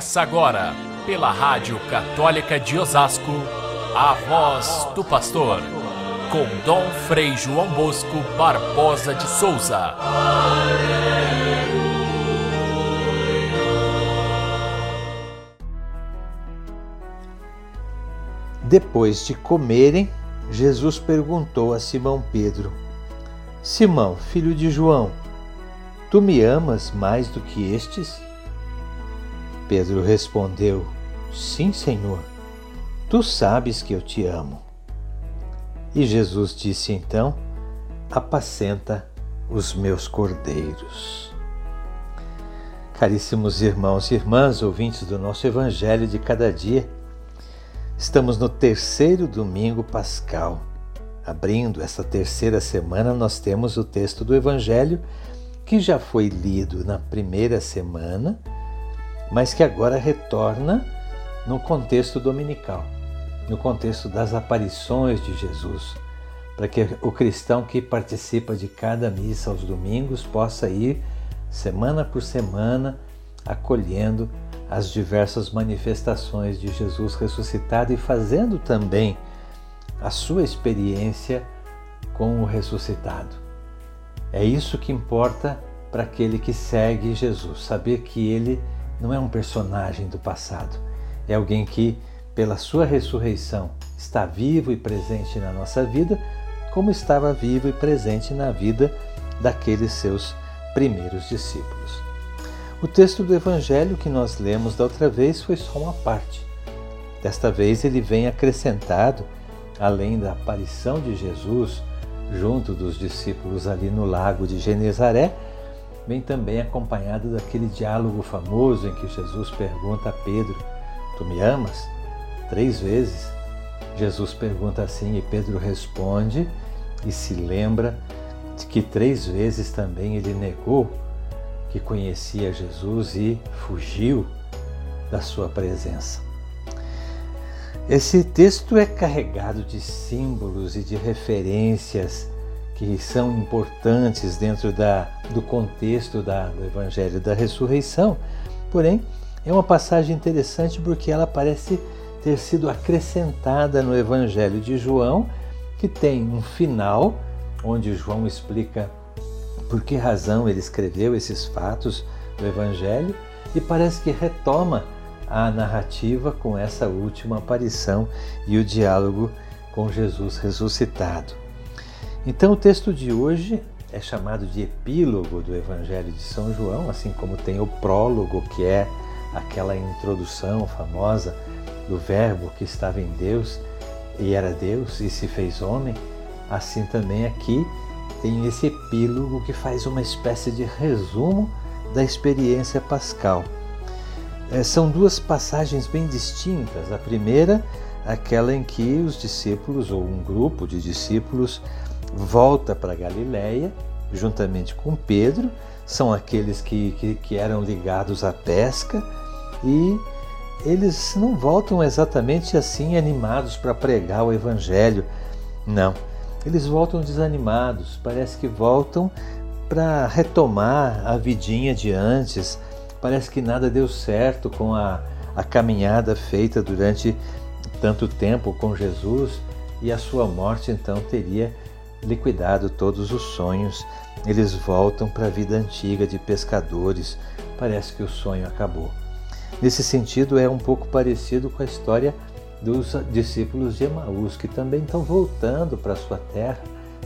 Começa agora, pela Rádio Católica de Osasco, a voz do pastor, com Dom Frei João Bosco Barbosa de Souza. Depois de comerem, Jesus perguntou a Simão Pedro: Simão, filho de João, tu me amas mais do que estes? Pedro respondeu: Sim, Senhor, tu sabes que eu te amo. E Jesus disse então: Apacenta os meus cordeiros. Caríssimos irmãos e irmãs, ouvintes do nosso Evangelho de cada dia, estamos no terceiro domingo pascal. Abrindo essa terceira semana, nós temos o texto do Evangelho que já foi lido na primeira semana mas que agora retorna no contexto dominical, no contexto das aparições de Jesus, para que o cristão que participa de cada missa aos domingos possa ir semana por semana acolhendo as diversas manifestações de Jesus ressuscitado e fazendo também a sua experiência com o ressuscitado. É isso que importa para aquele que segue Jesus, saber que ele não é um personagem do passado, é alguém que, pela sua ressurreição, está vivo e presente na nossa vida, como estava vivo e presente na vida daqueles seus primeiros discípulos. O texto do Evangelho que nós lemos da outra vez foi só uma parte. Desta vez ele vem acrescentado, além da aparição de Jesus junto dos discípulos ali no lago de Genezaré, vem também acompanhado daquele diálogo famoso em que Jesus pergunta a Pedro: Tu me amas? Três vezes. Jesus pergunta assim e Pedro responde e se lembra de que três vezes também ele negou que conhecia Jesus e fugiu da sua presença. Esse texto é carregado de símbolos e de referências que são importantes dentro da, do contexto da, do Evangelho da Ressurreição. Porém, é uma passagem interessante porque ela parece ter sido acrescentada no Evangelho de João, que tem um final onde João explica por que razão ele escreveu esses fatos do Evangelho e parece que retoma a narrativa com essa última aparição e o diálogo com Jesus ressuscitado. Então, o texto de hoje é chamado de epílogo do Evangelho de São João, assim como tem o prólogo, que é aquela introdução famosa do Verbo que estava em Deus e era Deus e se fez homem. Assim também aqui tem esse epílogo que faz uma espécie de resumo da experiência pascal. É, são duas passagens bem distintas. A primeira, aquela em que os discípulos, ou um grupo de discípulos, volta para Galiléia juntamente com Pedro, são aqueles que, que, que eram ligados à pesca. E eles não voltam exatamente assim animados para pregar o Evangelho, não. Eles voltam desanimados, parece que voltam para retomar a vidinha de antes, parece que nada deu certo com a, a caminhada feita durante tanto tempo com Jesus. E a sua morte então teria liquidado todos os sonhos, eles voltam para a vida antiga de pescadores. Parece que o sonho acabou. Nesse sentido, é um pouco parecido com a história dos discípulos de Emaús, que também estão voltando para sua terra,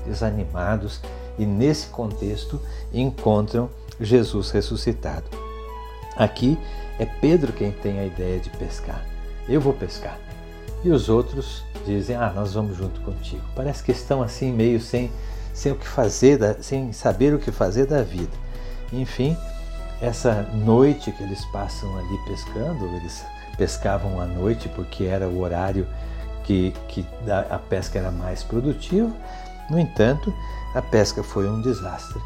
desanimados, e nesse contexto encontram Jesus ressuscitado. Aqui é Pedro quem tem a ideia de pescar. Eu vou pescar. E os outros dizem: Ah, nós vamos junto contigo. Parece que estão assim, meio sem, sem o que fazer, sem saber o que fazer da vida. Enfim, essa noite que eles passam ali pescando, eles pescavam à noite porque era o horário que, que a pesca era mais produtiva. No entanto, a pesca foi um desastre.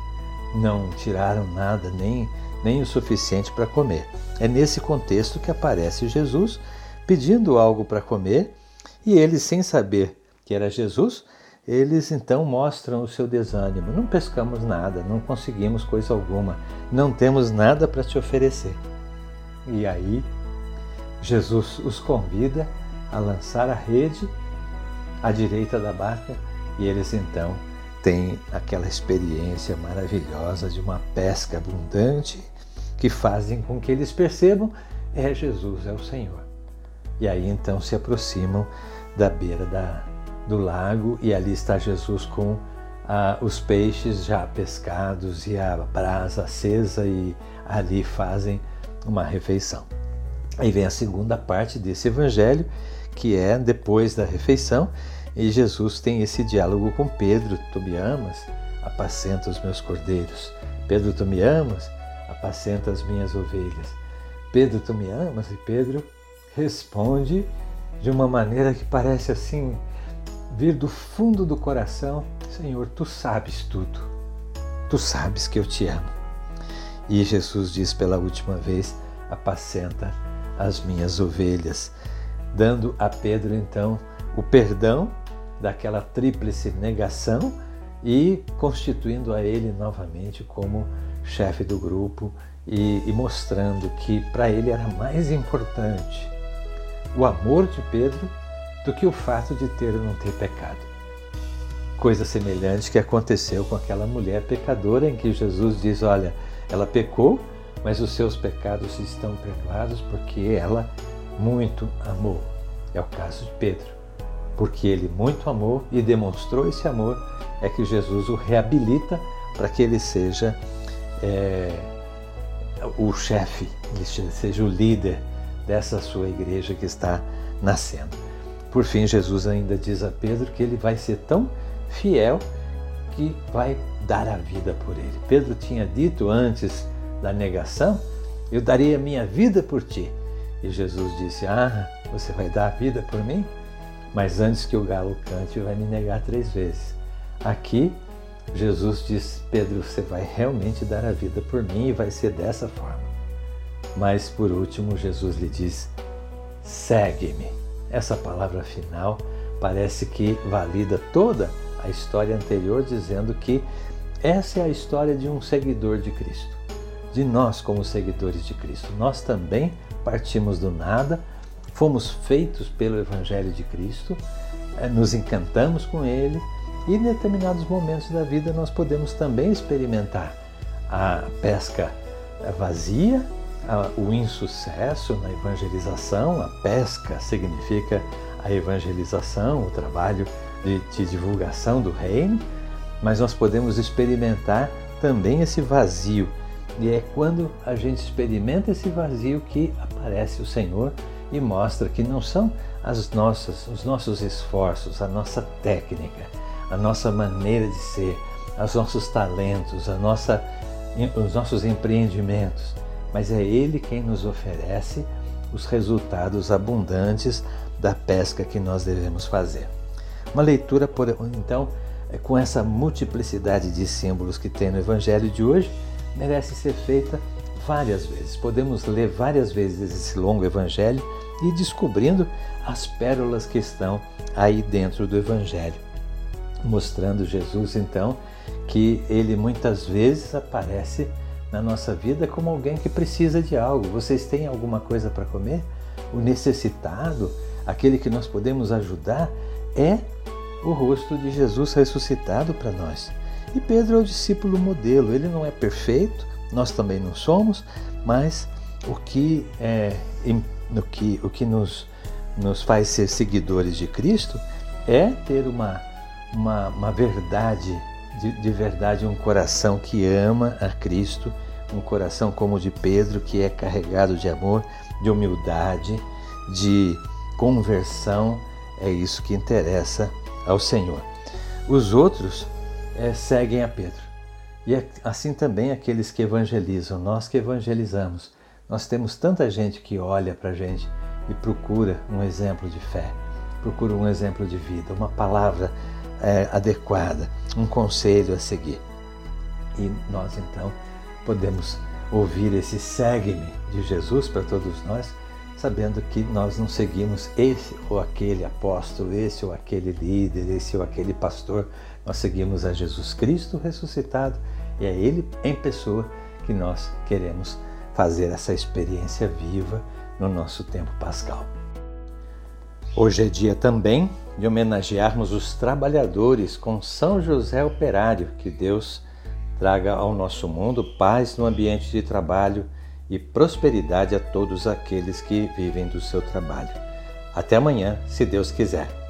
Não tiraram nada, nem, nem o suficiente para comer. É nesse contexto que aparece Jesus pedindo algo para comer e eles, sem saber que era Jesus, eles então mostram o seu desânimo. Não pescamos nada, não conseguimos coisa alguma, não temos nada para te oferecer. E aí Jesus os convida a lançar a rede à direita da barca e eles então têm aquela experiência maravilhosa de uma pesca abundante que fazem com que eles percebam é Jesus, é o Senhor. E aí então se aproximam da beira da, do lago e ali está Jesus com ah, os peixes já pescados e a brasa acesa e ali fazem uma refeição. Aí vem a segunda parte desse evangelho, que é depois da refeição, e Jesus tem esse diálogo com Pedro: Tu me amas? Apacenta os meus cordeiros. Pedro, tu me amas? Apacenta as minhas ovelhas. Pedro, tu me amas? E Pedro responde de uma maneira que parece assim vir do fundo do coração: Senhor, tu sabes tudo. Tu sabes que eu te amo. E Jesus diz pela última vez: Apacenta as minhas ovelhas, dando a Pedro então o perdão daquela tríplice negação e constituindo a ele novamente como chefe do grupo e, e mostrando que para ele era mais importante o amor de Pedro do que o fato de ter ou não ter pecado. Coisa semelhante que aconteceu com aquela mulher pecadora em que Jesus diz: Olha, ela pecou, mas os seus pecados estão perdoados porque ela muito amou. É o caso de Pedro. Porque ele muito amou e demonstrou esse amor, é que Jesus o reabilita para que ele seja é, o chefe, ele seja o líder dessa sua igreja que está nascendo. Por fim, Jesus ainda diz a Pedro que ele vai ser tão fiel que vai dar a vida por ele. Pedro tinha dito antes da negação: Eu daria a minha vida por ti. E Jesus disse: Ah, você vai dar a vida por mim? Mas antes que o galo cante, vai me negar três vezes. Aqui, Jesus diz: Pedro, você vai realmente dar a vida por mim e vai ser dessa forma. Mas por último, Jesus lhe diz: segue-me. Essa palavra final parece que valida toda a história anterior, dizendo que essa é a história de um seguidor de Cristo, de nós como seguidores de Cristo. Nós também partimos do nada, fomos feitos pelo Evangelho de Cristo, eh, nos encantamos com ele e em determinados momentos da vida nós podemos também experimentar a pesca vazia o insucesso na evangelização, a pesca significa a evangelização, o trabalho de, de divulgação do reino, mas nós podemos experimentar também esse vazio. E é quando a gente experimenta esse vazio que aparece o Senhor e mostra que não são as nossas, os nossos esforços, a nossa técnica, a nossa maneira de ser, os nossos talentos, a nossa, os nossos empreendimentos, mas é Ele quem nos oferece os resultados abundantes da pesca que nós devemos fazer. Uma leitura, por, então, é, com essa multiplicidade de símbolos que tem no Evangelho de hoje, merece ser feita várias vezes. Podemos ler várias vezes esse longo Evangelho e ir descobrindo as pérolas que estão aí dentro do Evangelho, mostrando Jesus, então, que ele muitas vezes aparece na nossa vida como alguém que precisa de algo. Vocês têm alguma coisa para comer? O necessitado, aquele que nós podemos ajudar, é o rosto de Jesus ressuscitado para nós. E Pedro é o discípulo modelo. Ele não é perfeito, nós também não somos, mas o que é no que o que nos nos faz ser seguidores de Cristo é ter uma uma, uma verdade de, de verdade um coração que ama a Cristo, um coração como o de Pedro, que é carregado de amor, de humildade, de conversão. É isso que interessa ao Senhor. Os outros é, seguem a Pedro. E é assim também aqueles que evangelizam, nós que evangelizamos. Nós temos tanta gente que olha para a gente e procura um exemplo de fé, procura um exemplo de vida, uma palavra é, adequada, um conselho a seguir. E nós então podemos ouvir esse segue-me de Jesus para todos nós, sabendo que nós não seguimos esse ou aquele apóstolo, esse ou aquele líder, esse ou aquele pastor, nós seguimos a Jesus Cristo ressuscitado e é Ele em pessoa que nós queremos fazer essa experiência viva no nosso tempo pascal. Hoje é dia também de homenagearmos os trabalhadores com São José Operário, que Deus traga ao nosso mundo paz no ambiente de trabalho e prosperidade a todos aqueles que vivem do seu trabalho. Até amanhã, se Deus quiser.